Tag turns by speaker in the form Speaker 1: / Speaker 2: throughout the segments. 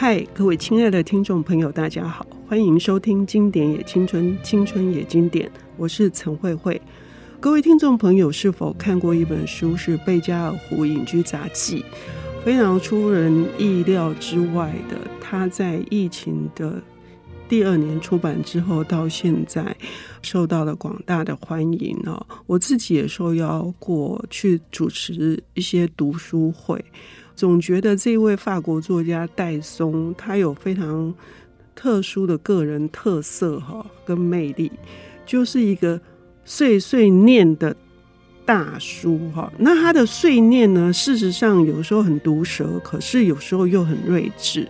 Speaker 1: 嗨，各位亲爱的听众朋友，大家好，欢迎收听《经典也青春，青春也经典》，我是陈慧慧。各位听众朋友，是否看过一本书？是贝加尔湖隐居杂记，非常出人意料之外的，他在疫情的第二年出版之后，到现在受到了广大的欢迎哦。我自己也受邀过去主持一些读书会。总觉得这位法国作家戴松，他有非常特殊的个人特色哈，跟魅力，就是一个碎碎念的大叔哈。那他的碎念呢，事实上有时候很毒舌，可是有时候又很睿智。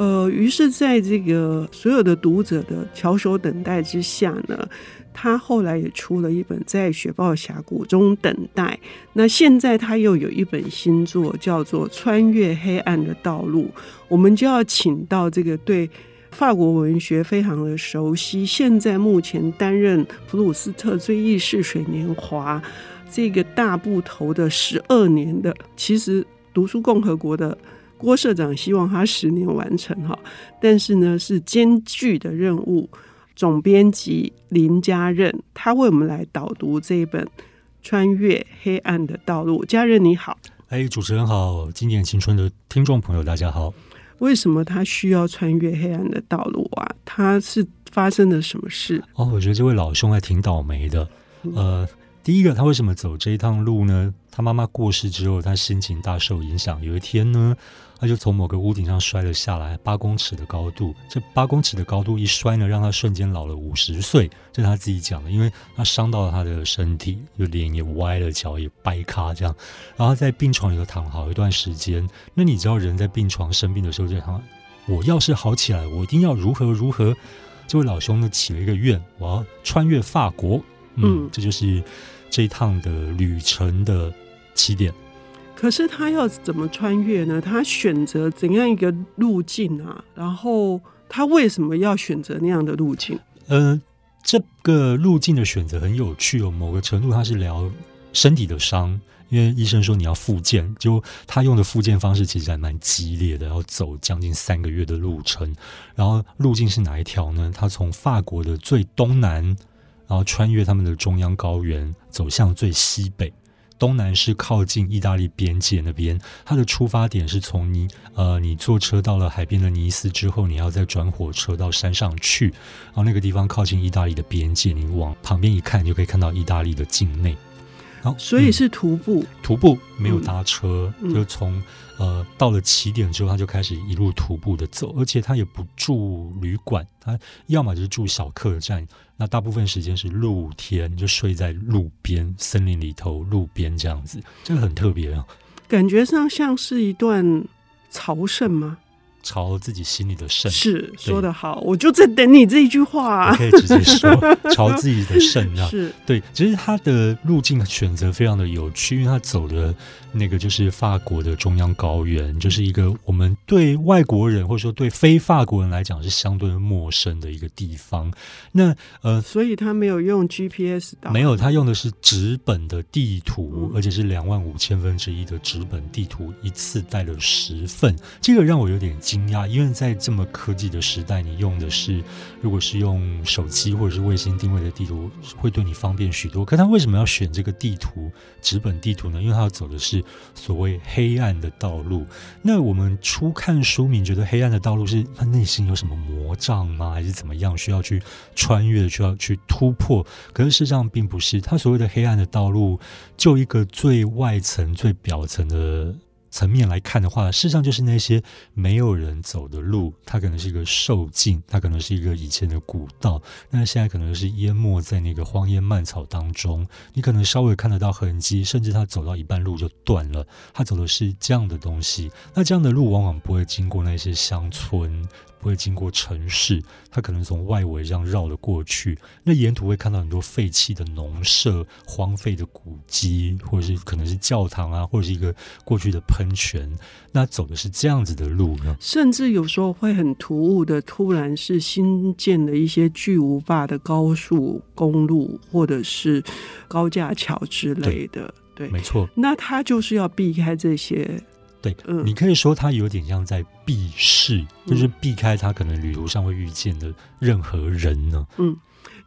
Speaker 1: 呃，于是在这个所有的读者的翘首等待之下呢。他后来也出了一本《在雪豹峡谷中等待》，那现在他又有一本新作，叫做《穿越黑暗的道路》。我们就要请到这个对法国文学非常的熟悉，现在目前担任普鲁斯特追忆似水年华这个大部头的十二年的，其实读书共和国的郭社长希望他十年完成哈，但是呢是艰巨的任务。总编辑林家任，他为我们来导读这一本《穿越黑暗的道路》。家任你好，
Speaker 2: 哎，主持人好，今年青春的听众朋友大家好。
Speaker 1: 为什么他需要穿越黑暗的道路啊？他是发生了什么事？
Speaker 2: 哦，我觉得这位老兄还挺倒霉的。呃，第一个，他为什么走这一趟路呢？他妈妈过世之后，他心情大受影响。有一天呢，他就从某个屋顶上摔了下来，八公尺的高度。这八公尺的高度一摔呢，让他瞬间老了五十岁。这是他自己讲的，因为他伤到了他的身体，就脸也歪了，脚也掰咖这样。然后在病床里头躺好一段时间。那你知道人在病床生病的时候，就想：我要是好起来，我一定要如何如何。这位老兄呢，起了一个愿，我要穿越法国。嗯，嗯，这就是这一趟的旅程的起点。
Speaker 1: 可是他要怎么穿越呢？他选择怎样一个路径啊？然后他为什么要选择那样的路径？
Speaker 2: 呃，这个路径的选择很有趣哦。某个程度，他是聊身体的伤，因为医生说你要复健，就他用的复健方式其实还蛮激烈的，要走将近三个月的路程。然后路径是哪一条呢？他从法国的最东南，然后穿越他们的中央高原，走向最西北。东南是靠近意大利边界那边，它的出发点是从尼呃，你坐车到了海边的尼斯之后，你要再转火车到山上去，然后那个地方靠近意大利的边界，你往旁边一看，就可以看到意大利的境内。
Speaker 1: 好，所以是徒步，
Speaker 2: 嗯、徒步没有搭车，
Speaker 1: 嗯、
Speaker 2: 就从呃到了起点之后，他就开始一路徒步的走，而且他也不住旅馆，他要么就是住小客栈，那大部分时间是露天，就睡在路边森林里头，路边这样子，这个很特别啊，
Speaker 1: 感觉上像是一段朝圣吗？
Speaker 2: 朝自己心里的肾
Speaker 1: 是说的好，我就在等你这一句话，啊。
Speaker 2: 我可以直接说，朝自己的肾啊，
Speaker 1: 是
Speaker 2: 对。其实他的路径选择非常的有趣，因为他走的那个就是法国的中央高原，就是一个我们对外国人或者说对非法国人来讲是相对陌生的一个地方。那呃，
Speaker 1: 所以他没有用 GPS 导，
Speaker 2: 没有，他用的是纸本的地图，嗯、而且是两万五千分之一的纸本地图，一次带了十份，这个让我有点。惊讶，因为在这么科技的时代，你用的是如果是用手机或者是卫星定位的地图，会对你方便许多。可他为什么要选这个地图，纸本地图呢？因为他要走的是所谓黑暗的道路。那我们初看书名，觉得黑暗的道路是他内心有什么魔障吗？还是怎么样需要去穿越，需要去突破？可是事实上并不是，他所谓的黑暗的道路，就一个最外层、最表层的。层面来看的话，事实上就是那些没有人走的路，它可能是一个受径，它可能是一个以前的古道，那现在可能是淹没在那个荒烟蔓草当中。你可能稍微看得到痕迹，甚至它走到一半路就断了。它走的是这样的东西，那这样的路往往不会经过那些乡村。不会经过城市，它可能从外围这样绕了过去。那沿途会看到很多废弃的农舍、荒废的古迹，或者是可能是教堂啊，或者是一个过去的喷泉。那走的是这样子的路呢？
Speaker 1: 甚至有时候会很突兀的，突然是新建的一些巨无霸的高速公路，或者是高架桥之类的。对，
Speaker 2: 对，没错。
Speaker 1: 那它就是要避开这些。
Speaker 2: 对，
Speaker 1: 嗯，
Speaker 2: 你可以说他有点像在避世，就是避开他可能旅途上会遇见的任何人呢。
Speaker 1: 嗯，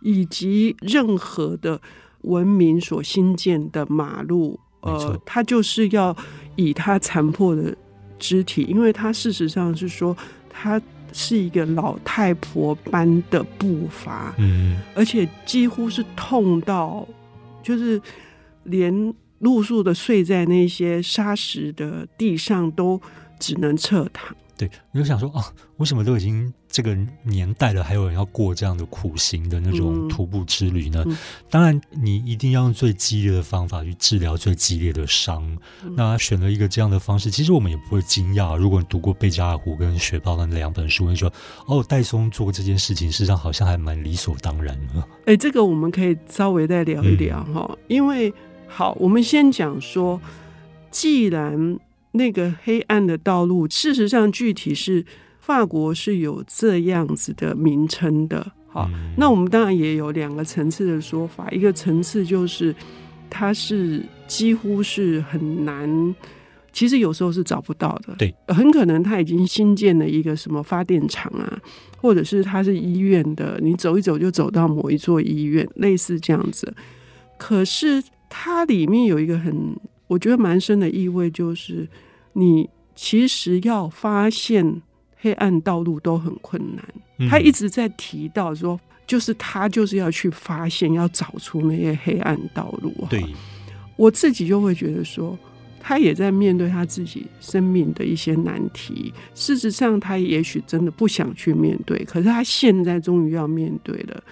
Speaker 1: 以及任何的文明所新建的马路，呃，他就是要以他残破的肢体，因为他事实上是说他是一个老太婆般的步伐，
Speaker 2: 嗯，
Speaker 1: 而且几乎是痛到，就是连。露宿的睡在那些沙石的地上，都只能侧躺。
Speaker 2: 对，你就想说啊，为什么都已经这个年代了，还有人要过这样的苦行的那种徒步之旅呢？嗯、当然，你一定要用最激烈的方法去治疗最激烈的伤。嗯、那他选了一个这样的方式，其实我们也不会惊讶。如果你读过贝加尔湖跟雪豹的那两本书，你说哦，戴松做这件事情，事实上好像还蛮理所当然的。
Speaker 1: 哎，这个我们可以稍微再聊一聊哈，嗯、因为。好，我们先讲说，既然那个黑暗的道路，事实上具体是法国是有这样子的名称的。好，嗯、那我们当然也有两个层次的说法，一个层次就是它是几乎是很难，其实有时候是找不到的。
Speaker 2: 对，
Speaker 1: 很可能它已经新建了一个什么发电厂啊，或者是它是医院的，你走一走就走到某一座医院，类似这样子。可是。它里面有一个很，我觉得蛮深的意味，就是你其实要发现黑暗道路都很困难。他一直在提到说，就是他就是要去发现，要找出那些黑暗道路。
Speaker 2: 对，
Speaker 1: 我自己就会觉得说，他也在面对他自己生命的一些难题。事实上，他也许真的不想去面对，可是他现在终于要面对了。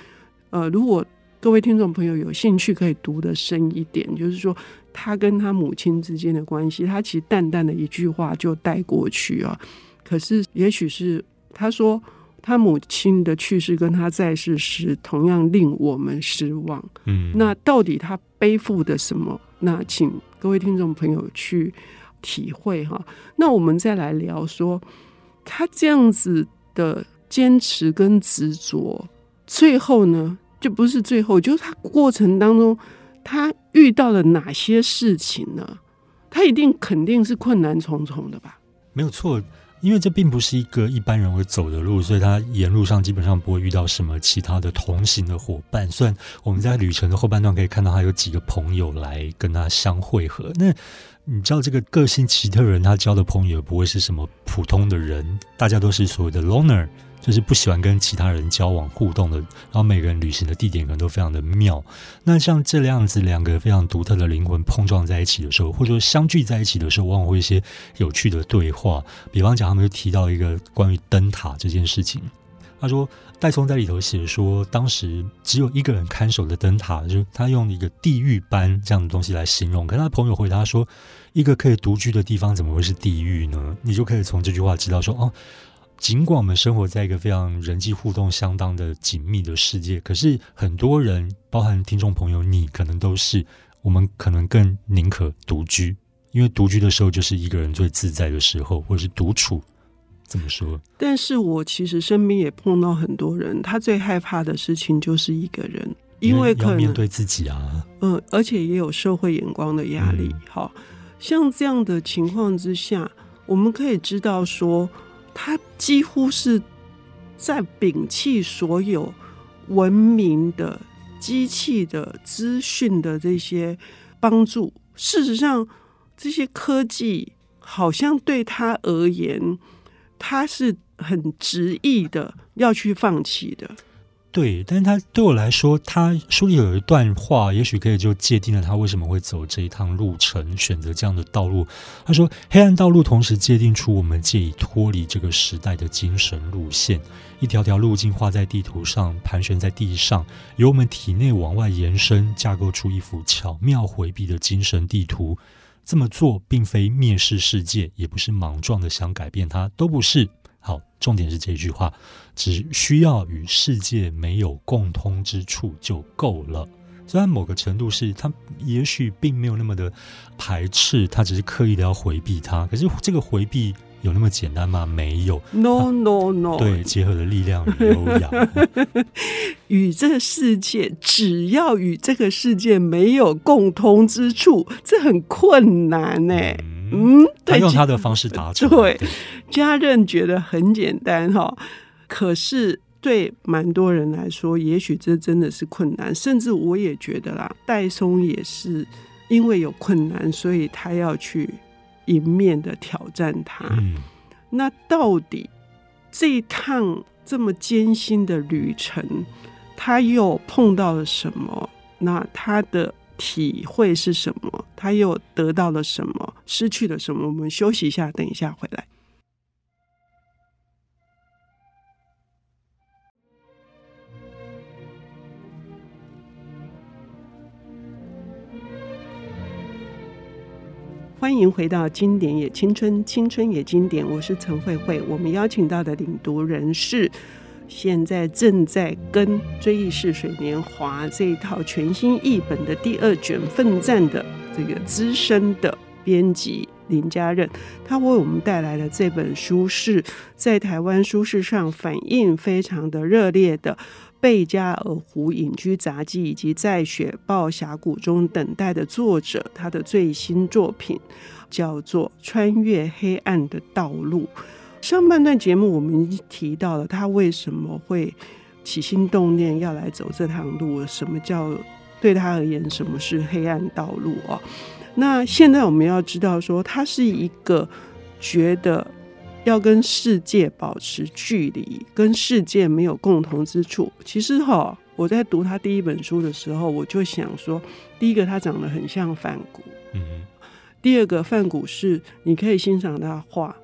Speaker 1: 呃，如果各位听众朋友有兴趣可以读得深一点，就是说他跟他母亲之间的关系，他其实淡淡的一句话就带过去啊。可是也许是他说他母亲的去世跟他在世时同样令我们失望。嗯，那到底他背负的什么？那请各位听众朋友去体会哈。那我们再来聊说他这样子的坚持跟执着，最后呢？就不是最后，就是他过程当中，他遇到了哪些事情呢？他一定肯定是困难重重的吧？
Speaker 2: 没有错，因为这并不是一个一般人会走的路，所以他沿路上基本上不会遇到什么其他的同行的伙伴。虽然我们在旅程的后半段可以看到他有几个朋友来跟他相会合，那你知道这个个性奇特人，他交的朋友也不会是什么普通的人，大家都是所谓的 loner。就是不喜欢跟其他人交往互动的，然后每个人旅行的地点可能都非常的妙。那像这样子两个非常独特的灵魂碰撞在一起的时候，或者说相聚在一起的时候，往往会一些有趣的对话。比方讲，他们就提到一个关于灯塔这件事情。他说，戴松在里头写说，当时只有一个人看守的灯塔，就他用一个地狱般这样的东西来形容。可是他朋友回答说，一个可以独居的地方怎么会是地狱呢？你就可以从这句话知道说，哦。尽管我们生活在一个非常人际互动相当的紧密的世界，可是很多人，包含听众朋友，你可能都是，我们可能更宁可独居，因为独居的时候就是一个人最自在的时候，或者是独处。怎么说？
Speaker 1: 但是我其实身边也碰到很多人，他最害怕的事情就是一个人，因为可能
Speaker 2: 要面对自己啊，
Speaker 1: 嗯，而且也有社会眼光的压力。嗯、好像这样的情况之下，我们可以知道说。他几乎是在摒弃所有文明的、机器的、资讯的这些帮助。事实上，这些科技好像对他而言，他是很执意的要去放弃的。
Speaker 2: 对，但是他对我来说，他书里有一段话，也许可以就界定了他为什么会走这一趟路程，选择这样的道路。他说：“黑暗道路同时界定出我们借以脱离这个时代的精神路线，一条条路径画在地图上，盘旋在地上，由我们体内往外延伸，架构出一幅巧妙回避的精神地图。这么做并非蔑视世界，也不是莽撞的想改变它，都不是。”好，重点是这句话，只需要与世界没有共通之处就够了。虽然某个程度是他也许并没有那么的排斥，他只是刻意的要回避它。可是这个回避有那么简单吗？没有。
Speaker 1: No no no。
Speaker 2: 对，结合了力量与优雅，
Speaker 1: 与这个世界，只要与这个世界没有共通之处，这很困难呢。
Speaker 2: 嗯
Speaker 1: 嗯，
Speaker 2: 他用他的方式达成。
Speaker 1: 对，家人觉得很简单哈，可是对蛮多人来说，也许这真的是困难。甚至我也觉得啦，戴松也是因为有困难，所以他要去迎面的挑战他。嗯，那到底这一趟这么艰辛的旅程，他又碰到了什么？那他的。体会是什么？他又得到了什么？失去了什么？我们休息一下，等一下回来。欢迎回到《经典也青春，青春也经典》，我是陈慧慧。我们邀请到的领读人是。现在正在跟《追忆似水年华》这一套全新译本的第二卷奋战的这个资深的编辑林家任，他为我们带来的这本书是在台湾书市上反应非常的热烈的《贝加尔湖隐居杂记》，以及在雪豹峡谷中等待的作者他的最新作品叫做《穿越黑暗的道路》。上半段节目我们提到了他为什么会起心动念要来走这趟路，什么叫对他而言什么是黑暗道路哦？那现在我们要知道说，他是一个觉得要跟世界保持距离，跟世界没有共同之处。其实哈，我在读他第一本书的时候，我就想说，第一个他长得很像梵谷，嗯，第二个梵谷是你可以欣赏他画。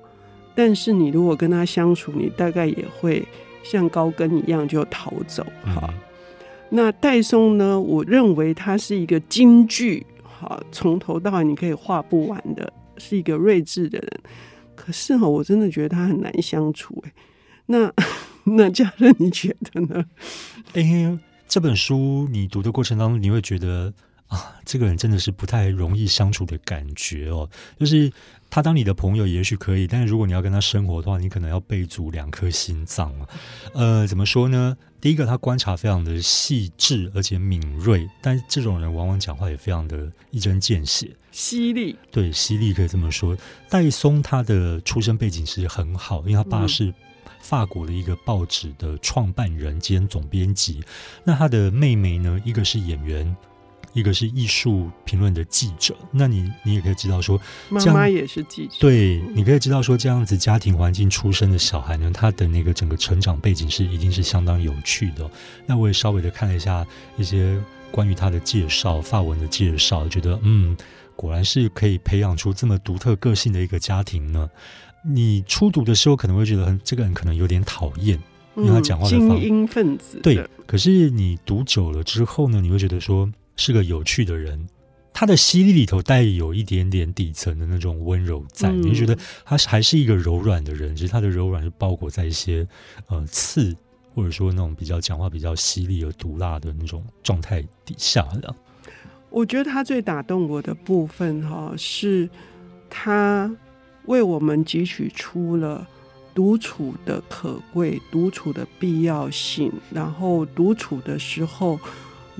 Speaker 1: 但是你如果跟他相处，你大概也会像高跟一样就逃走哈。嗯、那戴松呢？我认为他是一个京剧哈，从头到尾你可以画不完的，是一个睿智的人。可是哈，我真的觉得他很难相处哎。那 那家人你觉得呢？
Speaker 2: 哎、欸，这本书你读的过程当中，你会觉得啊，这个人真的是不太容易相处的感觉哦，就是。他当你的朋友也许可以，但是如果你要跟他生活的话，你可能要备足两颗心脏。呃，怎么说呢？第一个，他观察非常的细致而且敏锐，但这种人往往讲话也非常的一针见血、
Speaker 1: 犀利。
Speaker 2: 对，犀利可以这么说。戴松他的出身背景是很好，因为他爸是法国的一个报纸的创办人兼总编辑。那他的妹妹呢？一个是演员。一个是艺术评论的记者，那你你也可以知道说，
Speaker 1: 妈妈也是记者，
Speaker 2: 对，你可以知道说，这样子家庭环境出身的小孩呢，他的那个整个成长背景是一定是相当有趣的。那我也稍微的看了一下一些关于他的介绍，发文的介绍，觉得嗯，果然是可以培养出这么独特个性的一个家庭呢。你初读的时候可能会觉得很这个人可能有点讨厌，因为他讲话的方、
Speaker 1: 嗯、精英分子，
Speaker 2: 对。可是你读久了之后呢，你会觉得说。是个有趣的人，他的犀利里头带有一点点底层的那种温柔在，嗯、你就觉得他还是一个柔软的人，其实他的柔软是包裹在一些呃刺，或者说那种比较讲话比较犀利而毒辣的那种状态底下的。
Speaker 1: 我觉得他最打动我的部分哈，是他为我们汲取出了独处的可贵、独处的必要性，然后独处的时候。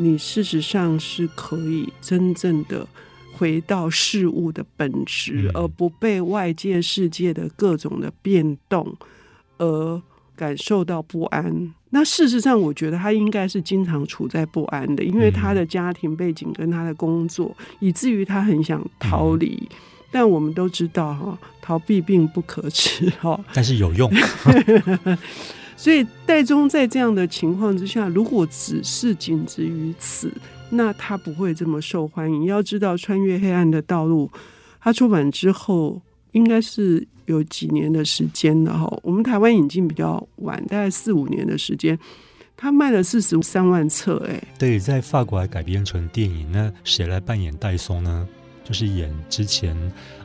Speaker 1: 你事实上是可以真正的回到事物的本质，而不被外界世界的各种的变动而感受到不安。那事实上，我觉得他应该是经常处在不安的，因为他的家庭背景跟他的工作，以至于他很想逃离。但我们都知道，哈，逃避并不可耻，哈，
Speaker 2: 但是有用。
Speaker 1: 所以戴宗在这样的情况之下，如果只是仅止于此，那他不会这么受欢迎。要知道，《穿越黑暗的道路》他出版之后，应该是有几年的时间了哈。我们台湾引进比较晚，大概四五年的时间，他卖了四十三万册。哎，对，
Speaker 2: 在法国还改编成电影，那谁来扮演戴松呢？就是演之前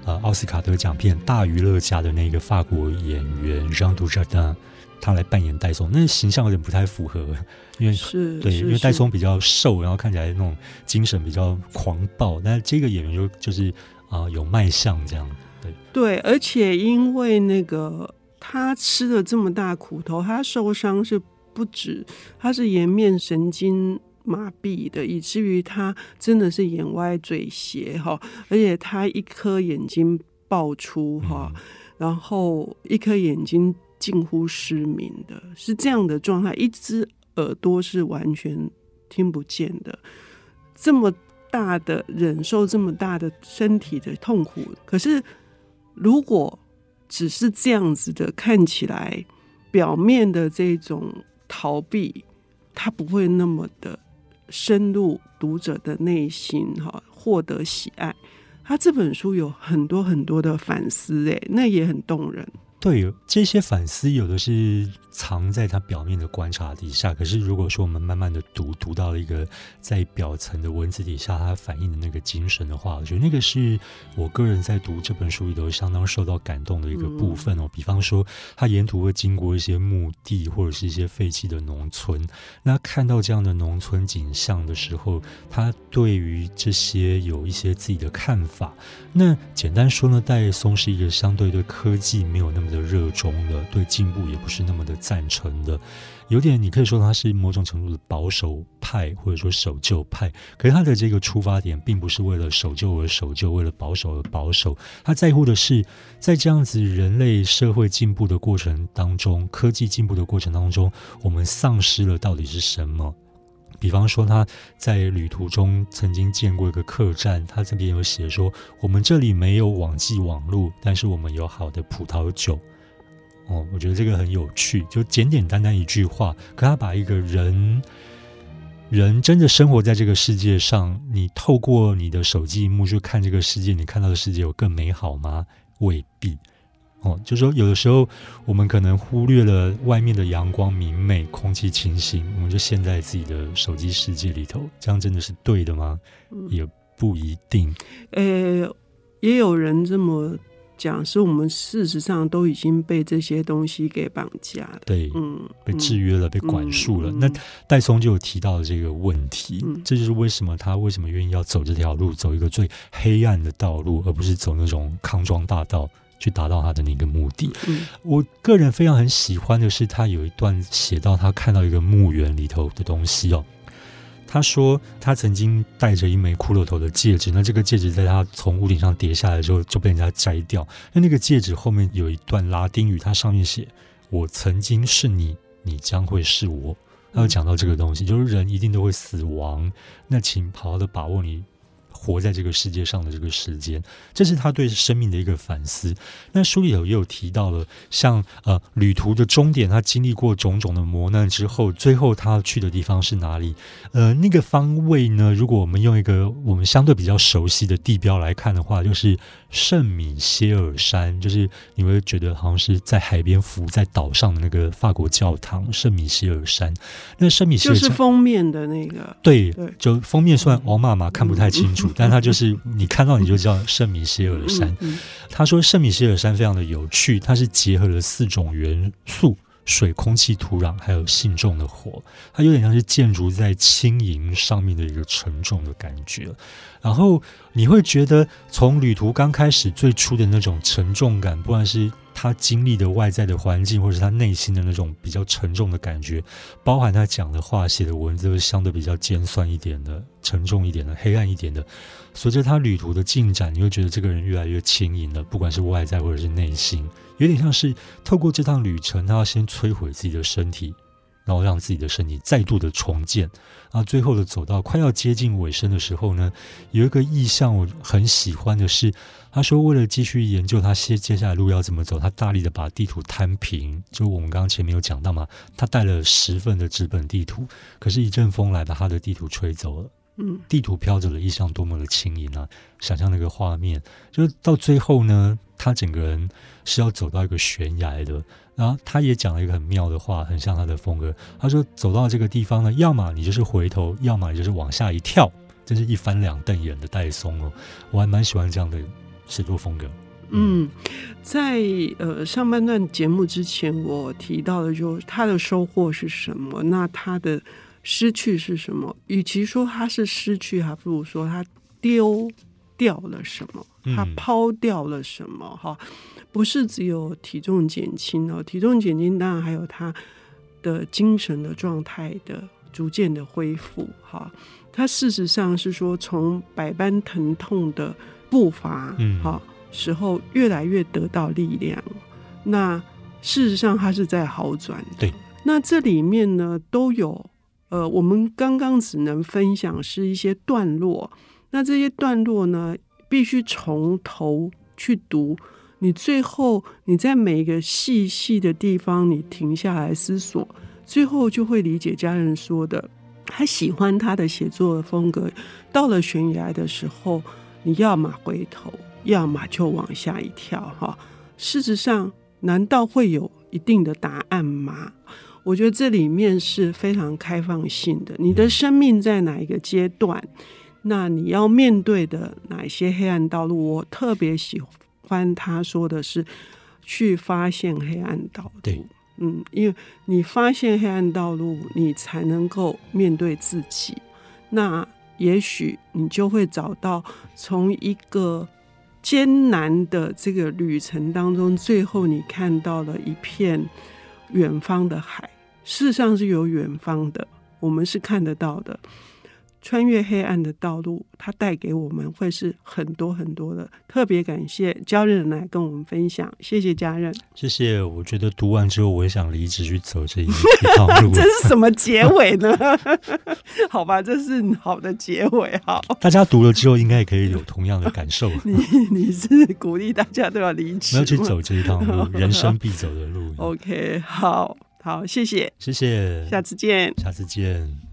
Speaker 2: 呃奥斯卡得奖片《大娱乐家》的那个法国演员让·杜扎丹。他来扮演戴松，那形象有点不太符合，因为
Speaker 1: 是
Speaker 2: 对，因为戴松比较瘦，然后看起来那种精神比较狂暴，但是这个演员就就是啊、呃、有卖相这样，对
Speaker 1: 对，而且因为那个他吃了这么大苦头，他受伤是不止，他是颜面神经麻痹的，以至于他真的是眼歪嘴斜哈，而且他一颗眼睛。爆出哈，嗯、然后一颗眼睛近乎失明的，是这样的状态，一只耳朵是完全听不见的，这么大的忍受这么大的身体的痛苦，可是如果只是这样子的看起来表面的这种逃避，它不会那么的深入读者的内心哈，获得喜爱。他这本书有很多很多的反思，哎，那也很动人。
Speaker 2: 对，这些反思有的是藏在他表面的观察底下，可是如果说我们慢慢的读，读到了一个在表层的文字底下，它反映的那个精神的话，我觉得那个是我个人在读这本书里头相当受到感动的一个部分哦。嗯、比方说，他沿途会经过一些墓地或者是一些废弃的农村，那看到这样的农村景象的时候，他对于这些有一些自己的看法。那简单说呢，戴松是一个相对对科技没有那么的热衷的，对进步也不是那么的赞成的，有点你可以说他是某种程度的保守派或者说守旧派。可是他的这个出发点并不是为了守旧而守旧，为了保守而保守。他在乎的是，在这样子人类社会进步的过程当中，科技进步的过程当中，我们丧失了到底是什么？比方说，他在旅途中曾经见过一个客栈，他这边有写说：“我们这里没有网际网路，但是我们有好的葡萄酒。”哦，我觉得这个很有趣，就简简单单一句话，可他把一个人人真的生活在这个世界上，你透过你的手机荧幕去看这个世界，你看到的世界有更美好吗？未必。哦，就是说，有的时候我们可能忽略了外面的阳光明媚、空气清新，我们就陷在自己的手机世界里头，这样真的是对的吗？嗯、也不一定。
Speaker 1: 呃，也有人这么讲，是我们事实上都已经被这些东西给绑架了，
Speaker 2: 对，嗯，被制约了，嗯、被管束了。嗯、那戴松就有提到了这个问题，嗯、这就是为什么他为什么愿意要走这条路，走一个最黑暗的道路，而不是走那种康庄大道。去达到他的那个目的。嗯，我个人非常很喜欢的是，他有一段写到他看到一个墓园里头的东西哦。他说他曾经戴着一枚骷髅头的戒指，那这个戒指在他从屋顶上跌下来之后就被人家摘掉。那那个戒指后面有一段拉丁语，它上面写：“我曾经是你，你将会是我。”他有讲到这个东西，就是人一定都会死亡，那请好好的把握你。活在这个世界上的这个时间，这是他对生命的一个反思。那书里头也有提到了，像呃旅途的终点，他经历过种种的磨难之后，最后他去的地方是哪里？呃，那个方位呢？如果我们用一个我们相对比较熟悉的地标来看的话，就是圣米歇尔山，就是你会觉得好像是在海边浮在岛上的那个法国教堂圣米歇尔山。那圣米歇尔山
Speaker 1: 就是封面的那个，
Speaker 2: 对，对就封面算黄妈妈看不太清楚。但它就是你看到你就叫圣米歇尔山。他说圣米歇尔山非常的有趣，它是结合了四种元素：水、空气、土壤，还有信众的火。它有点像是建筑在轻盈上面的一个沉重的感觉。然后你会觉得从旅途刚开始最初的那种沉重感，不管是他经历的外在的环境，或者是他内心的那种比较沉重的感觉，包含他讲的话、写的文字，都是相对比较尖酸一点的、沉重一点的、黑暗一点的。随着他旅途的进展，你会觉得这个人越来越轻盈了，不管是外在或者是内心，有点像是透过这趟旅程，他要先摧毁自己的身体。然后让自己的身体再度的重建，然后最后的走到快要接近尾声的时候呢，有一个意象我很喜欢的是，他说为了继续研究他接接下来路要怎么走，他大力的把地图摊平。就我们刚刚前面有讲到嘛，他带了十份的纸本地图，可是，一阵风来把他的地图吹走了。嗯，地图飘着的意象多么的轻盈啊！想象那个画面，就是到最后呢，他整个人是要走到一个悬崖的。然后他也讲了一个很妙的话，很像他的风格。他说：“走到这个地方呢，要么你就是回头，要么你就是往下一跳。”真是一翻两瞪眼的戴松哦，我还蛮喜欢这样的写作风格。
Speaker 1: 嗯，在呃上半段节目之前，我提到的就是他的收获是什么？那他的失去是什么？与其说他是失去，还不如说他丢掉了什么，他抛掉了什么？哈。不是只有体重减轻哦，体重减轻当然还有他的精神的状态的逐渐的恢复哈。他事实上是说从百般疼痛的步伐，嗯，哈时候越来越得到力量。那事实上，他是在好转。
Speaker 2: 对，
Speaker 1: 那这里面呢，都有呃，我们刚刚只能分享是一些段落。那这些段落呢，必须从头去读。你最后你在每一个细细的地方，你停下来思索，最后就会理解家人说的。他喜欢他的写作的风格。到了悬崖的时候，你要么回头，要么就往下一跳。哈，事实上，难道会有一定的答案吗？我觉得这里面是非常开放性的。你的生命在哪一个阶段？那你要面对的哪些黑暗道路？我特别喜欢。他说的是去发现黑暗道路，
Speaker 2: 对，
Speaker 1: 嗯，因为你发现黑暗道路，你才能够面对自己。那也许你就会找到从一个艰难的这个旅程当中，最后你看到了一片远方的海。事实上是有远方的，我们是看得到的。穿越黑暗的道路，它带给我们会是很多很多的。特别感谢家人来跟我们分享，谢谢家人，
Speaker 2: 谢谢。我觉得读完之后，我也想离职去走这一条路。
Speaker 1: 这是什么结尾呢？好吧，这是好的结尾。好，
Speaker 2: 大家读了之后，应该也可以有同样的感受。
Speaker 1: 你你是鼓励大家都要离职，
Speaker 2: 要去走这一趟路，人生必走的路。
Speaker 1: OK，好好，谢谢，
Speaker 2: 谢谢，
Speaker 1: 下次见，
Speaker 2: 下次见。